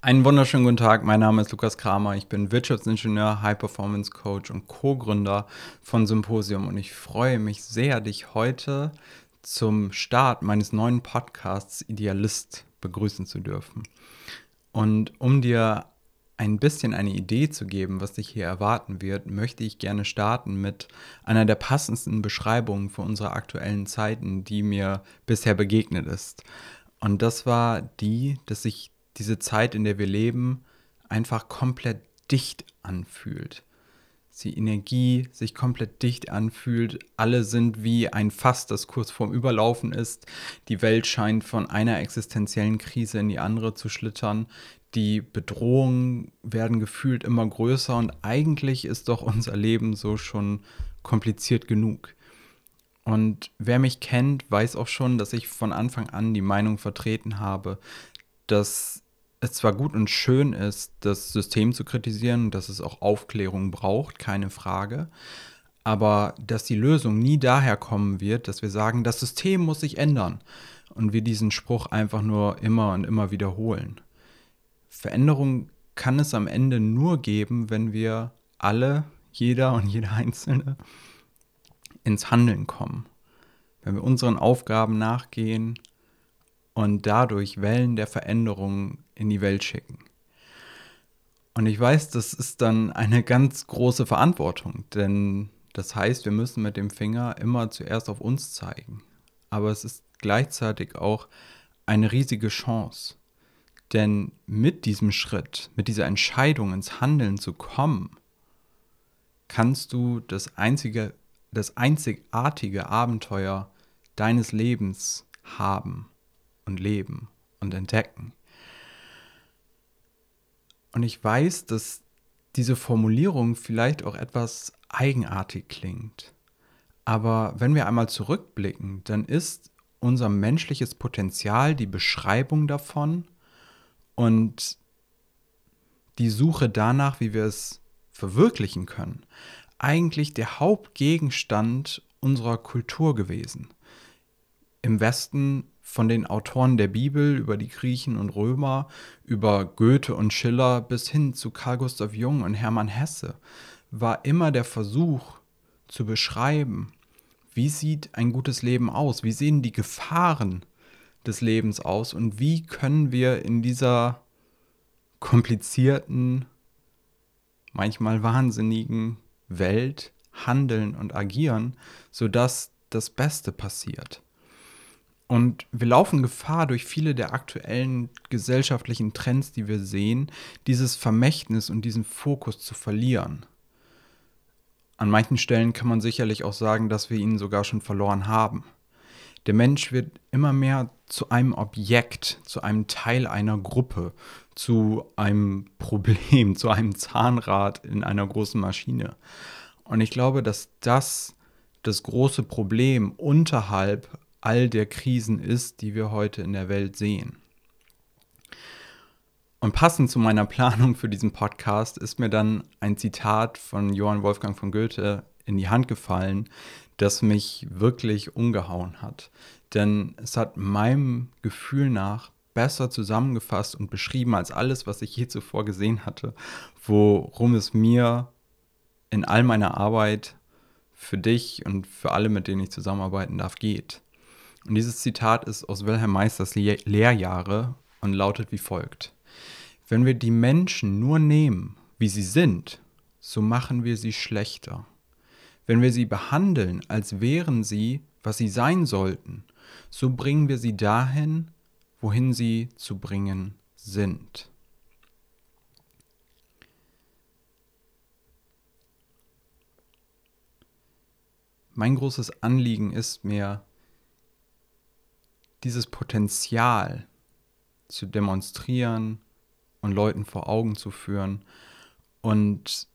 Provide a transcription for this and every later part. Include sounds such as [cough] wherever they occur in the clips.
Einen wunderschönen guten Tag, mein Name ist Lukas Kramer, ich bin Wirtschaftsingenieur, High Performance Coach und Co-Gründer von Symposium und ich freue mich sehr, dich heute zum Start meines neuen Podcasts Idealist begrüßen zu dürfen. Und um dir ein bisschen eine Idee zu geben, was dich hier erwarten wird, möchte ich gerne starten mit einer der passendsten Beschreibungen für unsere aktuellen Zeiten, die mir bisher begegnet ist. Und das war die, dass sich diese Zeit, in der wir leben, einfach komplett dicht anfühlt. Die Energie sich komplett dicht anfühlt. Alle sind wie ein Fass, das kurz vorm Überlaufen ist. Die Welt scheint von einer existenziellen Krise in die andere zu schlittern. Die Bedrohungen werden gefühlt immer größer und eigentlich ist doch unser Leben so schon kompliziert genug. Und wer mich kennt, weiß auch schon, dass ich von Anfang an die Meinung vertreten habe, dass es zwar gut und schön ist, das System zu kritisieren, dass es auch Aufklärung braucht, keine Frage, aber dass die Lösung nie daher kommen wird, dass wir sagen, das System muss sich ändern und wir diesen Spruch einfach nur immer und immer wiederholen. Veränderung kann es am Ende nur geben, wenn wir alle, jeder und jeder Einzelne, ins Handeln kommen. Wenn wir unseren Aufgaben nachgehen und dadurch Wellen der Veränderung in die Welt schicken. Und ich weiß, das ist dann eine ganz große Verantwortung, denn das heißt, wir müssen mit dem Finger immer zuerst auf uns zeigen. Aber es ist gleichzeitig auch eine riesige Chance. Denn mit diesem Schritt, mit dieser Entscheidung ins Handeln zu kommen, kannst du das einzige, das einzigartige Abenteuer deines Lebens haben und leben und entdecken. Und ich weiß, dass diese Formulierung vielleicht auch etwas eigenartig klingt. Aber wenn wir einmal zurückblicken, dann ist unser menschliches Potenzial die Beschreibung davon und die Suche danach, wie wir es verwirklichen können, eigentlich der Hauptgegenstand unserer Kultur gewesen. Im Westen von den Autoren der Bibel über die Griechen und Römer, über Goethe und Schiller bis hin zu Carl Gustav Jung und Hermann Hesse, war immer der Versuch zu beschreiben, wie sieht ein gutes Leben aus, wie sehen die Gefahren des Lebens aus und wie können wir in dieser komplizierten, manchmal wahnsinnigen Welt handeln und agieren, sodass das Beste passiert. Und wir laufen Gefahr durch viele der aktuellen gesellschaftlichen Trends, die wir sehen, dieses Vermächtnis und diesen Fokus zu verlieren. An manchen Stellen kann man sicherlich auch sagen, dass wir ihn sogar schon verloren haben. Der Mensch wird immer mehr zu einem Objekt, zu einem Teil einer Gruppe, zu einem Problem, [laughs] zu einem Zahnrad in einer großen Maschine. Und ich glaube, dass das das große Problem unterhalb all der Krisen ist, die wir heute in der Welt sehen. Und passend zu meiner Planung für diesen Podcast ist mir dann ein Zitat von Johann Wolfgang von Goethe in die Hand gefallen, das mich wirklich umgehauen hat. Denn es hat meinem Gefühl nach besser zusammengefasst und beschrieben als alles, was ich je zuvor gesehen hatte, worum es mir in all meiner Arbeit für dich und für alle, mit denen ich zusammenarbeiten darf, geht. Und dieses Zitat ist aus Wilhelm Meisters Le Lehrjahre und lautet wie folgt. Wenn wir die Menschen nur nehmen, wie sie sind, so machen wir sie schlechter. Wenn wir sie behandeln, als wären sie, was sie sein sollten, so bringen wir sie dahin, wohin sie zu bringen sind. Mein großes Anliegen ist mir, dieses Potenzial zu demonstrieren und Leuten vor Augen zu führen und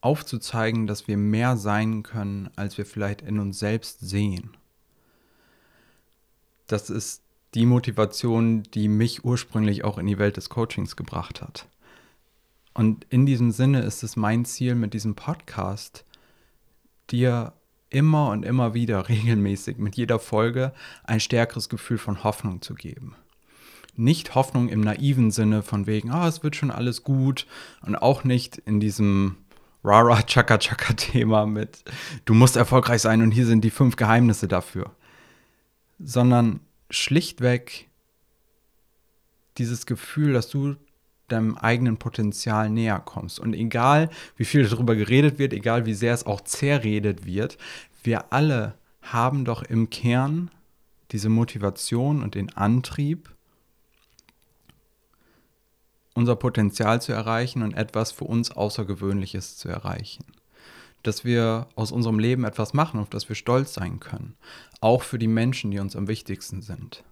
aufzuzeigen, dass wir mehr sein können, als wir vielleicht in uns selbst sehen. Das ist die Motivation, die mich ursprünglich auch in die Welt des Coachings gebracht hat. Und in diesem Sinne ist es mein Ziel mit diesem Podcast, dir immer und immer wieder regelmäßig mit jeder Folge ein stärkeres Gefühl von Hoffnung zu geben. nicht Hoffnung im naiven Sinne von wegen, ah, es wird schon alles gut und auch nicht in diesem Rara Chaka Chaka [laughs] Thema mit, du musst erfolgreich sein und hier sind die fünf Geheimnisse dafür, sondern schlichtweg dieses Gefühl, dass du deinem eigenen Potenzial näher kommst. Und egal, wie viel darüber geredet wird, egal wie sehr es auch zerredet wird, wir alle haben doch im Kern diese Motivation und den Antrieb, unser Potenzial zu erreichen und etwas für uns Außergewöhnliches zu erreichen. Dass wir aus unserem Leben etwas machen, auf das wir stolz sein können. Auch für die Menschen, die uns am wichtigsten sind.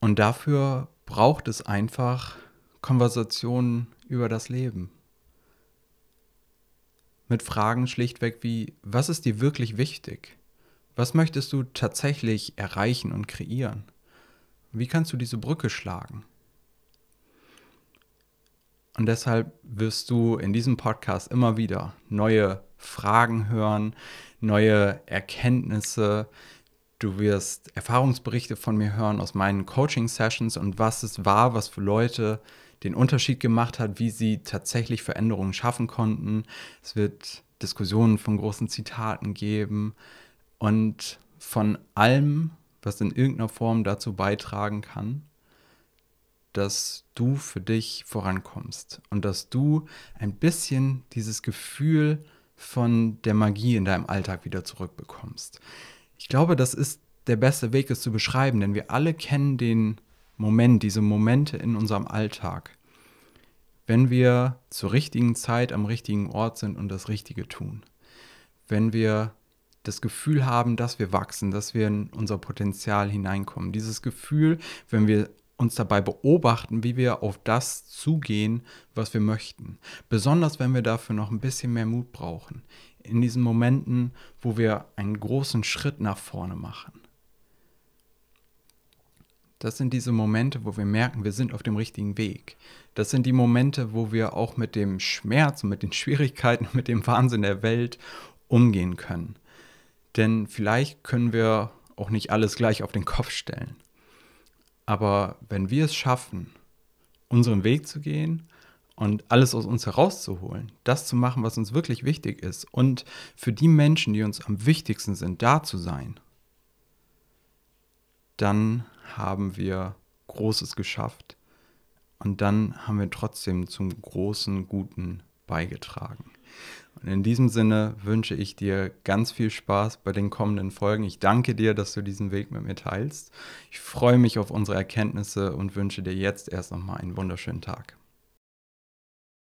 Und dafür braucht es einfach Konversationen über das Leben. Mit Fragen schlichtweg wie, was ist dir wirklich wichtig? Was möchtest du tatsächlich erreichen und kreieren? Wie kannst du diese Brücke schlagen? Und deshalb wirst du in diesem Podcast immer wieder neue Fragen hören, neue Erkenntnisse. Du wirst Erfahrungsberichte von mir hören aus meinen Coaching-Sessions und was es war, was für Leute den Unterschied gemacht hat, wie sie tatsächlich Veränderungen schaffen konnten. Es wird Diskussionen von großen Zitaten geben und von allem, was in irgendeiner Form dazu beitragen kann, dass du für dich vorankommst und dass du ein bisschen dieses Gefühl von der Magie in deinem Alltag wieder zurückbekommst. Ich glaube, das ist der beste Weg, es zu beschreiben, denn wir alle kennen den Moment, diese Momente in unserem Alltag, wenn wir zur richtigen Zeit am richtigen Ort sind und das Richtige tun. Wenn wir das Gefühl haben, dass wir wachsen, dass wir in unser Potenzial hineinkommen. Dieses Gefühl, wenn wir uns dabei beobachten, wie wir auf das zugehen, was wir möchten. Besonders wenn wir dafür noch ein bisschen mehr Mut brauchen. In diesen Momenten, wo wir einen großen Schritt nach vorne machen. Das sind diese Momente, wo wir merken, wir sind auf dem richtigen Weg. Das sind die Momente, wo wir auch mit dem Schmerz und mit den [laughs] Schwierigkeiten, mit dem Wahnsinn der Welt umgehen können. Denn vielleicht können wir auch nicht alles gleich auf den Kopf stellen. Aber wenn wir es schaffen, unseren Weg zu gehen und alles aus uns herauszuholen, das zu machen, was uns wirklich wichtig ist und für die Menschen, die uns am wichtigsten sind, da zu sein, dann haben wir Großes geschafft und dann haben wir trotzdem zum großen Guten beigetragen. Und in diesem Sinne wünsche ich dir ganz viel Spaß bei den kommenden Folgen. Ich danke dir, dass du diesen Weg mit mir teilst. Ich freue mich auf unsere Erkenntnisse und wünsche dir jetzt erst nochmal einen wunderschönen Tag.